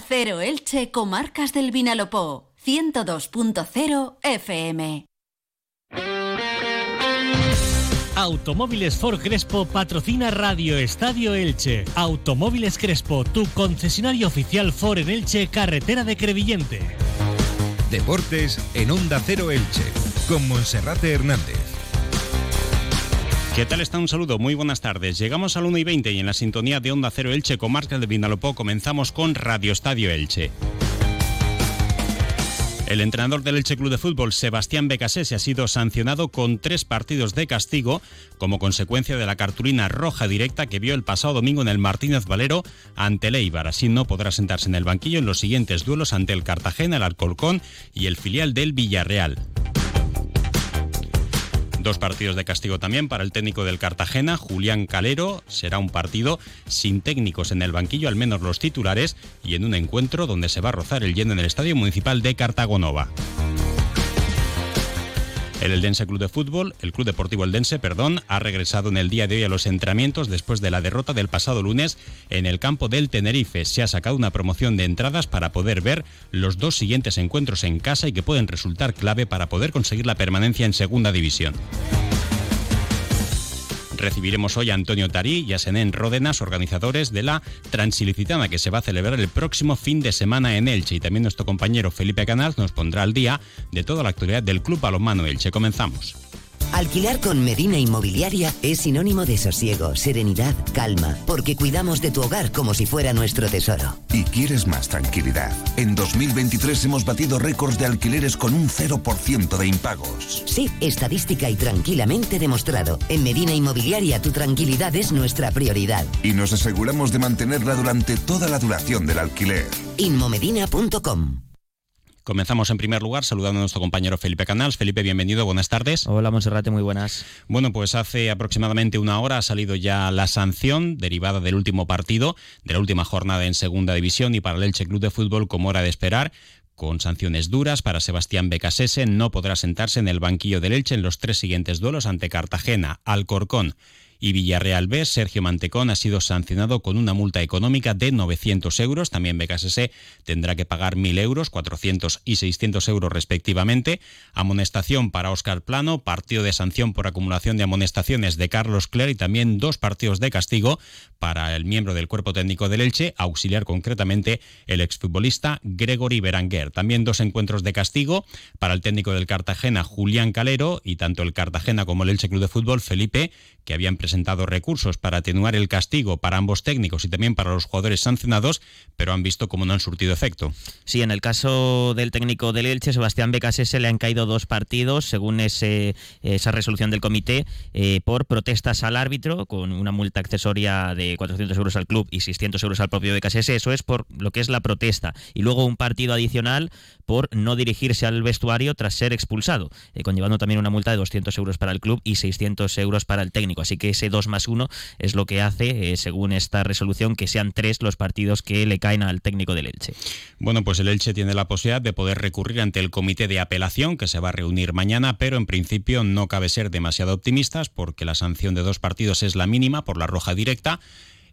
Onda Cero Elche, Comarcas del Vinalopó, 102.0 FM. Automóviles Ford Crespo patrocina Radio Estadio Elche. Automóviles Crespo, tu concesionario oficial Ford en Elche, carretera de Crevillente. Deportes en Onda Cero Elche, con Monserrate Hernández. ¿Qué tal está? Un saludo, muy buenas tardes. Llegamos al 1 y 20 y en la sintonía de Onda Cero Elche, comarca de Vinalopó, comenzamos con Radio Estadio Elche. El entrenador del Elche Club de Fútbol, Sebastián Becasese, ha sido sancionado con tres partidos de castigo como consecuencia de la cartulina roja directa que vio el pasado domingo en el Martínez Valero ante el. Así no podrá sentarse en el banquillo en los siguientes duelos ante el Cartagena, el Alcolcón y el filial del Villarreal. Dos partidos de castigo también para el técnico del Cartagena, Julián Calero. Será un partido sin técnicos en el banquillo, al menos los titulares, y en un encuentro donde se va a rozar el lleno en el Estadio Municipal de Cartagonova. El Eldense Club de Fútbol, el Club Deportivo Eldense, perdón, ha regresado en el día de hoy a los entrenamientos después de la derrota del pasado lunes en el campo del Tenerife. Se ha sacado una promoción de entradas para poder ver los dos siguientes encuentros en casa y que pueden resultar clave para poder conseguir la permanencia en Segunda División. Recibiremos hoy a Antonio Tarí y a Senén Ródenas, organizadores de la Transilicitana, que se va a celebrar el próximo fin de semana en Elche. Y también nuestro compañero Felipe Canal nos pondrá al día de toda la actualidad del Club Balonmano Elche. Comenzamos. Alquilar con Medina Inmobiliaria es sinónimo de sosiego, serenidad, calma, porque cuidamos de tu hogar como si fuera nuestro tesoro. Y quieres más tranquilidad. En 2023 hemos batido récords de alquileres con un 0% de impagos. Sí, estadística y tranquilamente demostrado. En Medina Inmobiliaria tu tranquilidad es nuestra prioridad. Y nos aseguramos de mantenerla durante toda la duración del alquiler. Inmomedina.com Comenzamos en primer lugar saludando a nuestro compañero Felipe Canals. Felipe, bienvenido, buenas tardes. Hola Monserrate, muy buenas. Bueno, pues hace aproximadamente una hora ha salido ya la sanción derivada del último partido, de la última jornada en Segunda División y para el Elche Club de Fútbol, como era de esperar, con sanciones duras para Sebastián Becasese, no podrá sentarse en el banquillo del Elche en los tres siguientes duelos ante Cartagena, Alcorcón y Villarreal B. Sergio Mantecón ha sido sancionado con una multa económica de 900 euros. También BKSS tendrá que pagar 1.000 euros, 400 y 600 euros respectivamente. Amonestación para Óscar Plano, partido de sanción por acumulación de amonestaciones de Carlos Cler y también dos partidos de castigo para el miembro del cuerpo técnico del Elche, auxiliar concretamente el exfutbolista Gregory Beranguer. También dos encuentros de castigo para el técnico del Cartagena, Julián Calero, y tanto el Cartagena como el Elche Club de Fútbol, Felipe, que habían presentado recursos para atenuar el castigo para ambos técnicos y también para los jugadores sancionados, pero han visto cómo no han surtido efecto. Sí, en el caso del técnico del Elche, Sebastián Becasese, le han caído dos partidos, según ese, esa resolución del comité, eh, por protestas al árbitro, con una multa accesoria de 400 euros al club y 600 euros al propio Becasese. Eso es por lo que es la protesta. Y luego un partido adicional por no dirigirse al vestuario tras ser expulsado, eh, conllevando también una multa de 200 euros para el club y 600 euros para el técnico. Así que ese 2 más 1 es lo que hace, eh, según esta resolución, que sean tres los partidos que le caen al técnico del Elche. Bueno, pues el Elche tiene la posibilidad de poder recurrir ante el comité de apelación que se va a reunir mañana, pero en principio no cabe ser demasiado optimistas porque la sanción de dos partidos es la mínima por la roja directa.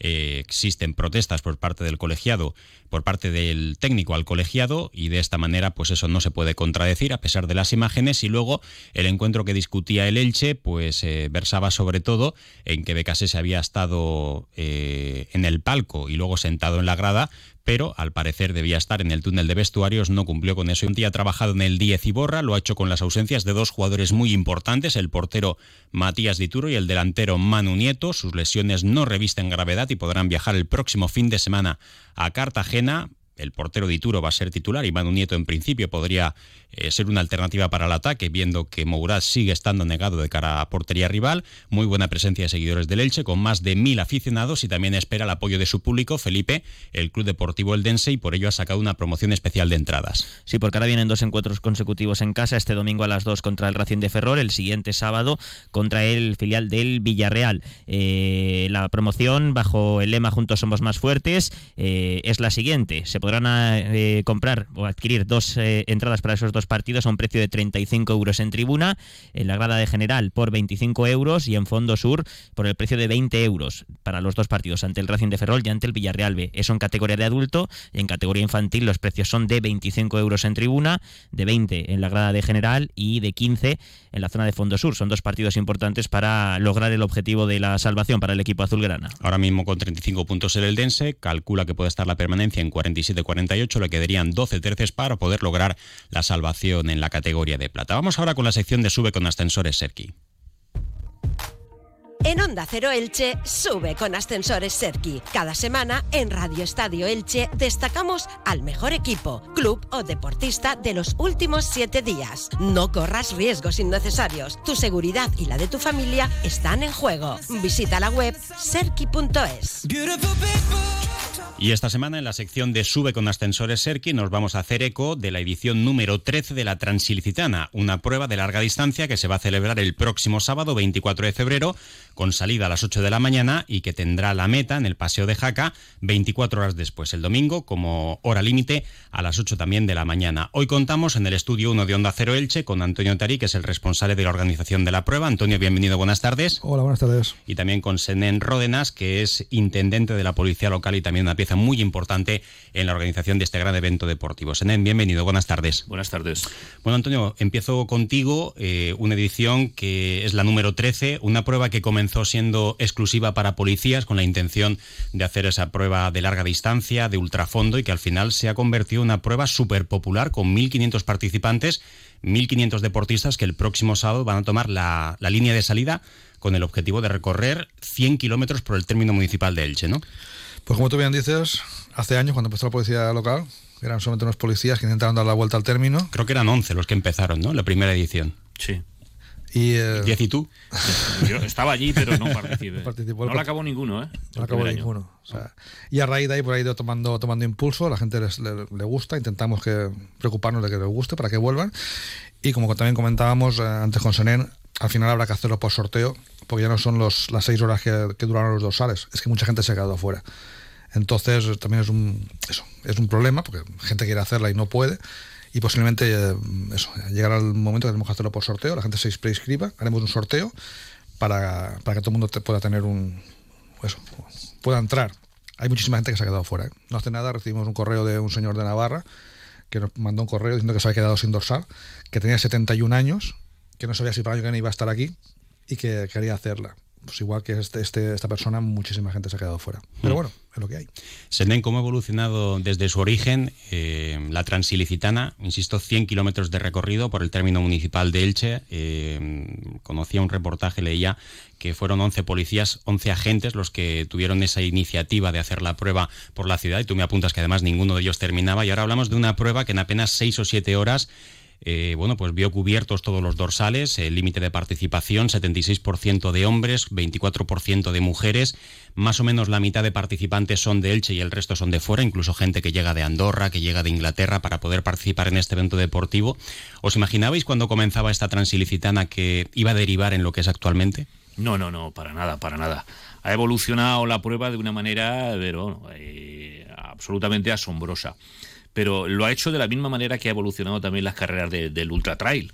Eh, existen protestas por parte del colegiado, por parte del técnico al colegiado y de esta manera pues eso no se puede contradecir a pesar de las imágenes. Y luego el encuentro que discutía el Elche pues eh, versaba sobre todo en que Becasé se había estado eh, en el palco y luego sentado en la grada pero al parecer debía estar en el túnel de vestuarios, no cumplió con eso. Un día ha trabajado en el 10 y borra, lo ha hecho con las ausencias de dos jugadores muy importantes, el portero Matías Dituro y el delantero Manu Nieto. Sus lesiones no revisten gravedad y podrán viajar el próximo fin de semana a Cartagena el portero de Ituro va a ser titular y Manu Nieto en principio podría eh, ser una alternativa para el ataque, viendo que Mourad sigue estando negado de cara a portería rival. Muy buena presencia de seguidores del Elche, con más de mil aficionados y también espera el apoyo de su público, Felipe, el Club Deportivo Eldense, y por ello ha sacado una promoción especial de entradas. Sí, porque ahora vienen dos encuentros consecutivos en casa, este domingo a las dos contra el Racing de Ferrol, el siguiente sábado contra el filial del Villarreal. Eh, la promoción, bajo el lema Juntos somos más fuertes, eh, es la siguiente. Podrán eh, comprar o adquirir dos eh, entradas para esos dos partidos a un precio de 35 euros en tribuna, en la grada de general por 25 euros y en Fondo Sur por el precio de 20 euros para los dos partidos, ante el Racing de Ferrol y ante el Villarreal B. Eso en categoría de adulto y en categoría infantil los precios son de 25 euros en tribuna, de 20 en la grada de general y de 15 en la zona de Fondo Sur. Son dos partidos importantes para lograr el objetivo de la salvación para el equipo azulgrana. Ahora mismo con 35 puntos el Eldense, calcula que puede estar la permanencia en 47-48, le quedarían 12 tercios para poder lograr la salvación en la categoría de plata. Vamos ahora con la sección de sube con ascensores Serki. En Onda Cero Elche, sube con ascensores Serki. Cada semana en Radio Estadio Elche destacamos al mejor equipo, club o deportista de los últimos siete días. No corras riesgos innecesarios. Tu seguridad y la de tu familia están en juego. Visita la web serki.es. Y esta semana en la sección de Sube con Ascensores Serki nos vamos a hacer eco de la edición número 13 de la Transilicitana, una prueba de larga distancia que se va a celebrar el próximo sábado 24 de febrero con salida a las 8 de la mañana y que tendrá la meta en el Paseo de Jaca 24 horas después, el domingo como hora límite a las 8 también de la mañana. Hoy contamos en el estudio 1 de Onda Cero Elche con Antonio Tarí, que es el responsable de la organización de la prueba. Antonio, bienvenido, buenas tardes. Hola, buenas tardes. Y también con Senen Ródenas, que es intendente de la Policía Local y también una pieza muy importante en la organización de este gran evento deportivo. Senen, bienvenido, buenas tardes. Buenas tardes. Bueno, Antonio, empiezo contigo, eh, una edición que es la número 13, una prueba que comenzó comenzó siendo exclusiva para policías con la intención de hacer esa prueba de larga distancia, de ultrafondo y que al final se ha convertido en una prueba súper popular con 1.500 participantes, 1.500 deportistas que el próximo sábado van a tomar la, la línea de salida con el objetivo de recorrer 100 kilómetros por el término municipal de Elche, ¿no? Pues como tú bien dices, hace años cuando empezó la policía local, eran solamente unos policías que intentaron dar la vuelta al término. Creo que eran 11 los que empezaron, ¿no? La primera edición. Sí. Y, eh, ¿Diez y tú? Yo estaba allí, pero no participé. no la acabó ninguno, ¿eh? No la acabó ninguno. O sea, y a raíz de ahí, por ahí ido tomando, tomando impulso, la gente les, le, le, gusta, intentamos que preocuparnos de que les guste para que vuelvan. Y como también comentábamos eh, antes con Senen, al final habrá que hacerlo por sorteo, porque ya no son los, las seis horas que, que duraron los dorsales, es que mucha gente se ha quedado fuera. Entonces también es un, eso, es un problema, porque gente quiere hacerla y no puede y posiblemente eh, eso, llegará el momento que tenemos que hacerlo por sorteo, la gente se prescriba, haremos un sorteo para, para que todo el mundo te pueda tener un eso, pueda entrar. Hay muchísima gente que se ha quedado fuera. ¿eh? No hace nada, recibimos un correo de un señor de Navarra que nos mandó un correo diciendo que se había quedado sin dorsal, que tenía 71 años, que no sabía si para año que viene iba a estar aquí y que quería hacerla pues igual que este, este, esta persona, muchísima gente se ha quedado fuera. Pero bueno, es lo que hay. Senden, ¿cómo ha evolucionado desde su origen eh, la Transilicitana? Insisto, 100 kilómetros de recorrido por el término municipal de Elche. Eh, conocía un reportaje, leía que fueron 11 policías, 11 agentes los que tuvieron esa iniciativa de hacer la prueba por la ciudad y tú me apuntas que además ninguno de ellos terminaba y ahora hablamos de una prueba que en apenas 6 o 7 horas eh, bueno, pues vio cubiertos todos los dorsales, el límite de participación, 76% de hombres, 24% de mujeres, más o menos la mitad de participantes son de Elche y el resto son de fuera, incluso gente que llega de Andorra, que llega de Inglaterra para poder participar en este evento deportivo. ¿Os imaginabais cuando comenzaba esta transilicitana que iba a derivar en lo que es actualmente? No, no, no, para nada, para nada. Ha evolucionado la prueba de una manera eh, absolutamente asombrosa pero lo ha hecho de la misma manera que ha evolucionado también las carreras de, del ultra trail.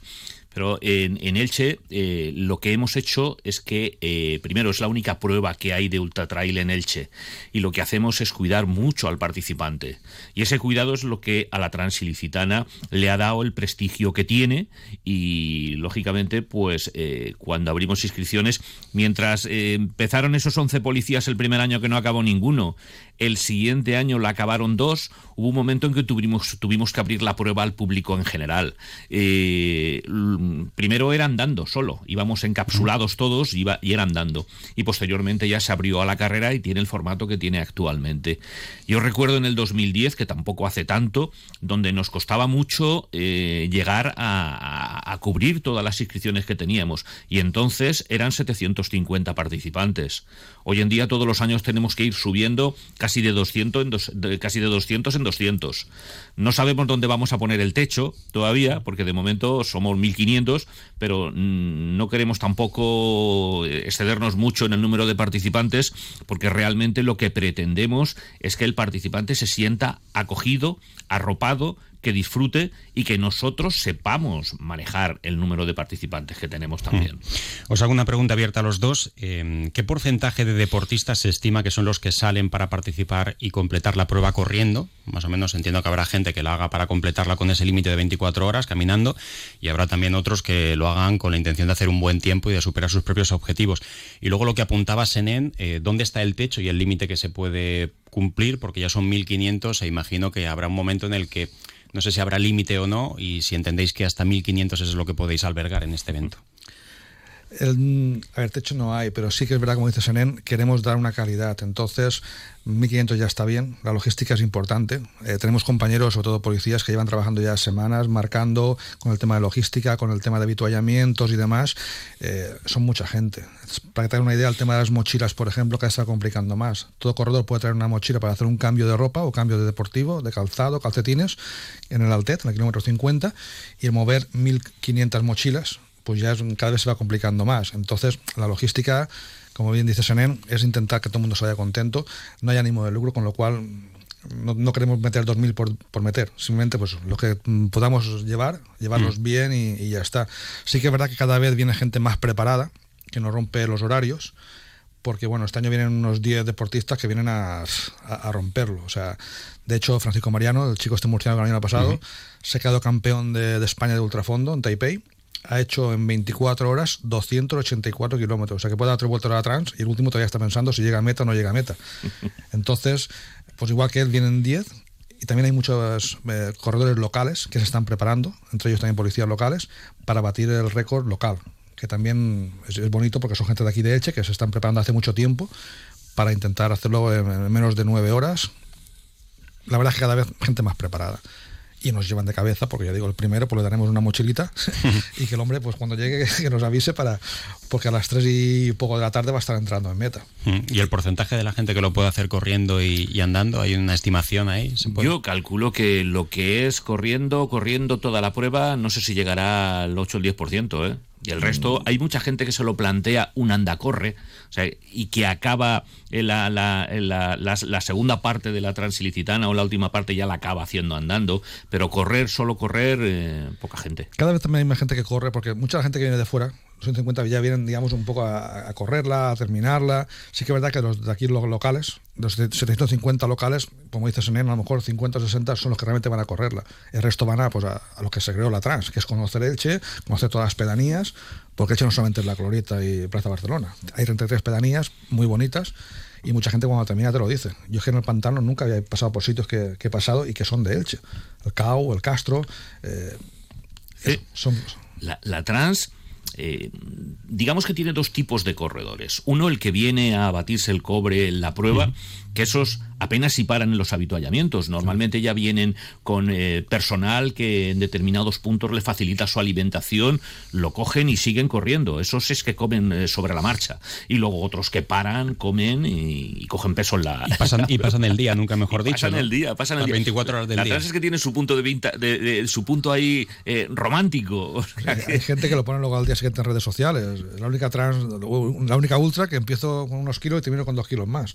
Pero en, en Elche eh, lo que hemos hecho es que, eh, primero, es la única prueba que hay de ultra trail en Elche y lo que hacemos es cuidar mucho al participante. Y ese cuidado es lo que a la transilicitana le ha dado el prestigio que tiene y, lógicamente, pues eh, cuando abrimos inscripciones, mientras eh, empezaron esos 11 policías el primer año que no acabó ninguno, el siguiente año la acabaron dos, hubo un momento en que tuvimos, tuvimos que abrir la prueba al público en general. Eh, primero era andando solo, íbamos encapsulados todos iba, y era andando. Y posteriormente ya se abrió a la carrera y tiene el formato que tiene actualmente. Yo recuerdo en el 2010, que tampoco hace tanto, donde nos costaba mucho eh, llegar a, cubrir todas las inscripciones que teníamos. Y entonces eran 750 participantes. Hoy en día todos los años tenemos que ir subiendo casi de 200 en, dos, casi de 200 en 200. No sabemos dónde vamos a poner el techo todavía, porque de momento somos 1.500 1500, pero mm, no queremos tampoco excedernos mucho en el número de participantes, porque realmente lo que pretendemos es que el participante se sienta acogido, arropado, que disfrute y que nosotros sepamos manejar el número de participantes que tenemos también. Mm. Os hago una pregunta abierta a los dos. Eh, ¿Qué porcentaje de deportistas se estima que son los que salen para participar y completar la prueba corriendo? Más o menos entiendo que habrá gente que lo haga para completarla con ese límite de 24 horas caminando y habrá también otros que lo hagan con la intención de hacer un buen tiempo y de superar sus propios objetivos. Y luego lo que apuntaba Senen, eh, ¿dónde está el techo y el límite que se puede cumplir? Porque ya son 1.500 e imagino que habrá un momento en el que no sé si habrá límite o no y si entendéis que hasta 1.500 es lo que podéis albergar en este evento. El, a ver, techo no hay, pero sí que es verdad, como dice Senen, queremos dar una calidad. Entonces, 1.500 ya está bien, la logística es importante. Eh, tenemos compañeros, sobre todo policías, que llevan trabajando ya semanas, marcando con el tema de logística, con el tema de habituallamientos y demás. Eh, son mucha gente. Para que tengan una idea, el tema de las mochilas, por ejemplo, que está complicando más. Todo corredor puede traer una mochila para hacer un cambio de ropa o cambio de deportivo, de calzado, calcetines, en el Altet, en el kilómetro 50, y mover 1.500 mochilas pues ya cada vez se va complicando más. Entonces, la logística, como bien dice Senen, es intentar que todo el mundo se vaya contento, no hay ánimo de lucro, con lo cual no, queremos meter 2.000 por, por meter, simplemente pues lo que podamos llevar, llevarlos mm. bien y, ya está. Sí que es verdad que cada vez viene gente más preparada, que no rompe los horarios, porque bueno, este año vienen unos 10 deportistas que vienen a, romperlo. O sea, de hecho, Francisco Mariano, el chico este murciano que el año pasado, se ha quedado campeón de, de España de ultrafondo en Taipei ha hecho en 24 horas 284 kilómetros. O sea que puede dar tres vueltas a la trans y el último todavía está pensando si llega a meta o no llega a meta. Entonces, pues igual que él, vienen 10 y también hay muchos eh, corredores locales que se están preparando, entre ellos también policías locales, para batir el récord local, que también es, bonito porque son gente de aquí de Elche que se están preparando hace mucho tiempo para intentar hacerlo en, menos de 9 horas. La verdad es que cada vez gente más preparada y nos llevan de cabeza, porque ya digo, el primero pues le daremos una mochilita y que el hombre pues cuando llegue que nos avise para porque a las 3 y poco de la tarde va a estar entrando en meta. Mm, ¿Y el porcentaje de la gente que lo puede hacer corriendo y, andando? ¿Hay una estimación ahí? Yo calculo que lo que es corriendo, corriendo toda la prueba, no sé si llegará al 8 o el 10%, ¿eh? Y el resto, hay mucha gente que se lo plantea un anda-corre y que acaba la, la, la, la, segunda parte de la transilicitana o la última parte ya la acaba haciendo andando, pero correr, solo correr, eh, poca gente. Cada vez también hay más gente que corre, porque mucha gente que viene de fuera, 150 ya vienen, digamos, un poco a, correrla, a terminarla. Sí que es verdad que los de aquí, los locales, los 750 locales, como dices en a lo mejor 50 o 60 son los que realmente van a correrla. El resto van a, pues, a, lo que se creó la trans, que es conocer Elche, conocer todas las pedanías, porque Elche no solamente es la Glorieta y Plaza Barcelona. Hay 33 pedanías muy bonitas y mucha gente cuando termina te lo dice. Yo es que en el pantano nunca había pasado por sitios que, he pasado y que son de Elche. El Cau, el Castro. Eh, son, la, la trans eh, digamos que tiene dos tipos de corredores. Uno, el que viene a batirse el cobre en la prueba, que esos apenas si paran en los habituallamientos. Normalmente ya vienen con eh, personal que en determinados puntos le facilita su alimentación, lo cogen y siguen corriendo. Esos es que comen eh, sobre la marcha. Y luego otros que paran, comen y, cogen peso en la... Y pasan, y pasan el día, nunca mejor dicho. Pasan el día, pasan el día. 24 horas del la día. es que tiene su punto de, vista, de, su punto ahí eh, romántico. Hay gente que lo pone luego al día siguiente en redes sociales. La única trans, la única ultra que empiezo con unos kilos y termino con dos kilos más.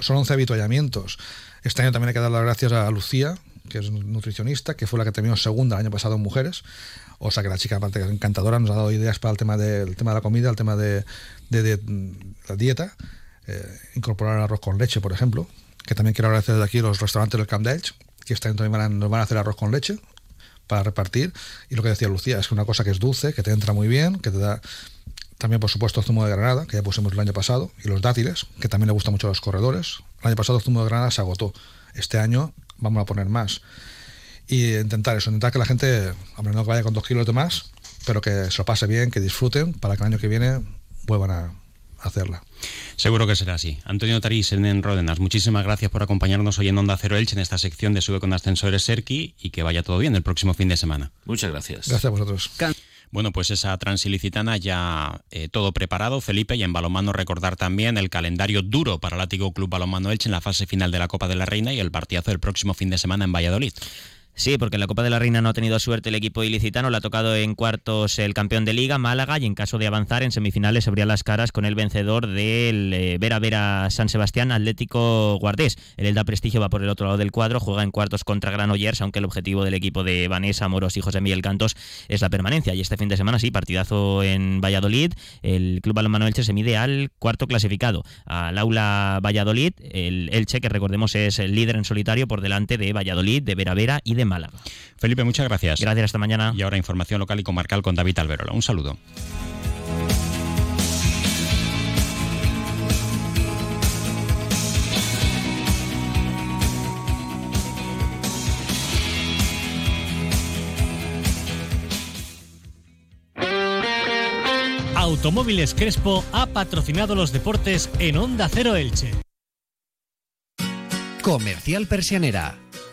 Son 11 habituallamientos. Este año también hay que dar las gracias a Lucía, que es nutricionista, que fue la que terminó segunda el año pasado en mujeres. O sea que la chica, aparte que es encantadora, nos ha dado ideas para el tema, del tema de la comida, el tema de, la dieta. Eh, incorporar arroz con leche, por ejemplo. Que también quiero agradecer de aquí los restaurantes del Camp Delch, que este también nos van a hacer arroz con leche para repartir. Y lo que decía Lucía, es una cosa que es dulce, que te entra muy bien, que te da también, por supuesto, zumo de granada, que ya pusimos el año pasado, y los dátiles, que también le gusta mucho a los corredores. El año pasado el zumo de granada se agotó. Este año vamos a poner más. Y intentar eso, intentar que la gente, hombre, no vaya con dos kilos de más, pero que se lo pase bien, que disfruten, para que el año que viene vuelvan a hacerla. Seguro que será así. Antonio Tarís en Ródenas, muchísimas gracias por acompañarnos hoy en Onda Cero Elche en esta sección de Sube con Ascensores Serki y que vaya todo bien el próximo fin de semana. Muchas gracias. Gracias a vosotros. Bueno, pues esa transilicitana ya eh, todo preparado, Felipe, y en balonmano recordar también el calendario duro para el Látigo Club Balonmano Elche en la fase final de la Copa de la Reina y el partidazo del próximo fin de semana en Valladolid. Sí, porque en la Copa de la Reina no ha tenido suerte el equipo ilicitano, le ha tocado en cuartos el campeón de liga, Málaga, y en caso de avanzar en semifinales se abría las caras con el vencedor del eh, Vera Vera San Sebastián Atlético Guardés. El Elda Prestigio va por el otro lado del cuadro, juega en cuartos contra Granollers, aunque el objetivo del equipo de Vanessa Moros y José Miguel Cantos es la permanencia. Y este fin de semana sí, partidazo en Valladolid, el Club Balonmano Elche se mide al cuarto clasificado, al Aula Valladolid, el Elche que recordemos es el líder en solitario por delante de Valladolid, de Vera Vera y de Málaga. Felipe, muchas gracias. Gracias, hasta mañana. Y ahora información local y comarcal con David Alberola. Un saludo. Automóviles Crespo ha patrocinado los deportes en Onda Cero Elche. Comercial Persianera.